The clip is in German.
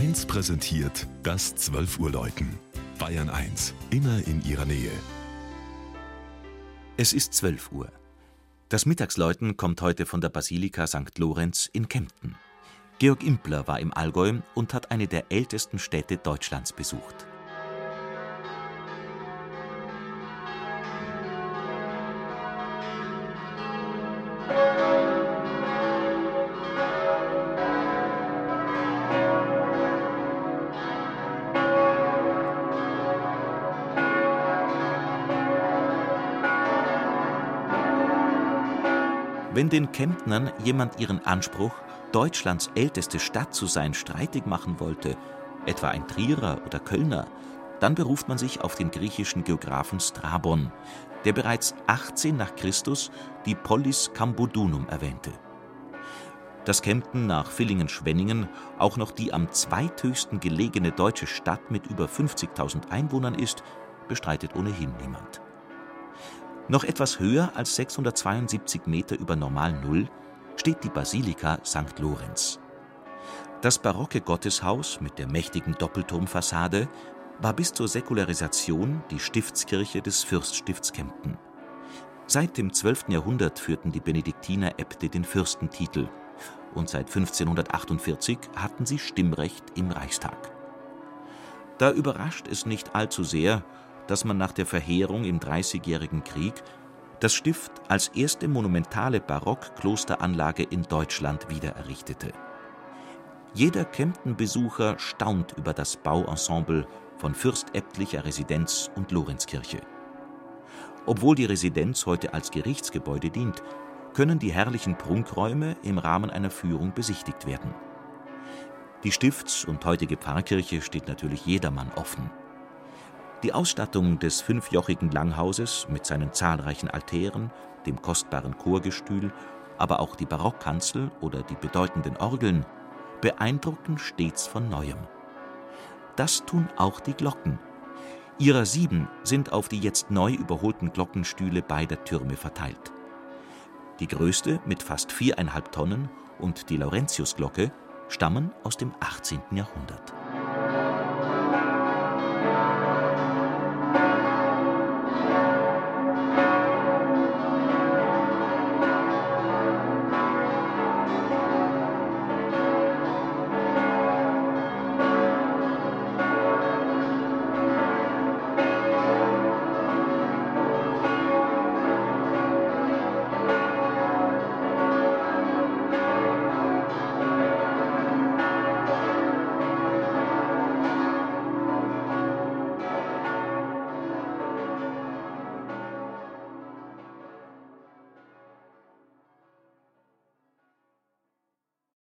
1 präsentiert das 12 Uhr Läuten. Bayern 1, immer in ihrer Nähe. Es ist 12 Uhr. Das Mittagsläuten kommt heute von der Basilika St. Lorenz in Kempten. Georg Impler war im Allgäu und hat eine der ältesten Städte Deutschlands besucht. Wenn den Kemptnern jemand ihren Anspruch, Deutschlands älteste Stadt zu sein, streitig machen wollte, etwa ein Trierer oder Kölner, dann beruft man sich auf den griechischen Geographen Strabon, der bereits 18 nach Christus die Polis Cambodunum erwähnte. Dass Kempten nach Villingen-Schwenningen auch noch die am zweithöchsten gelegene deutsche Stadt mit über 50.000 Einwohnern ist, bestreitet ohnehin niemand. Noch etwas höher als 672 Meter über Normalnull steht die Basilika St. Lorenz. Das barocke Gotteshaus mit der mächtigen Doppelturmfassade war bis zur Säkularisation die Stiftskirche des Fürststifts Kempten. Seit dem 12. Jahrhundert führten die Benediktineräbte den Fürstentitel und seit 1548 hatten sie Stimmrecht im Reichstag. Da überrascht es nicht allzu sehr, dass man nach der Verheerung im Dreißigjährigen Krieg das Stift als erste monumentale Barock-Klosteranlage in Deutschland wiedererrichtete. Jeder Kempten-Besucher staunt über das Bauensemble von fürstäbtlicher Residenz und Lorenzkirche. Obwohl die Residenz heute als Gerichtsgebäude dient, können die herrlichen Prunkräume im Rahmen einer Führung besichtigt werden. Die Stifts- und heutige Pfarrkirche steht natürlich jedermann offen. Die Ausstattung des fünfjochigen Langhauses mit seinen zahlreichen Altären, dem kostbaren Chorgestühl, aber auch die Barockkanzel oder die bedeutenden Orgeln beeindrucken stets von neuem. Das tun auch die Glocken. Ihrer sieben sind auf die jetzt neu überholten Glockenstühle beider Türme verteilt. Die größte mit fast viereinhalb Tonnen und die Laurentiusglocke stammen aus dem 18. Jahrhundert.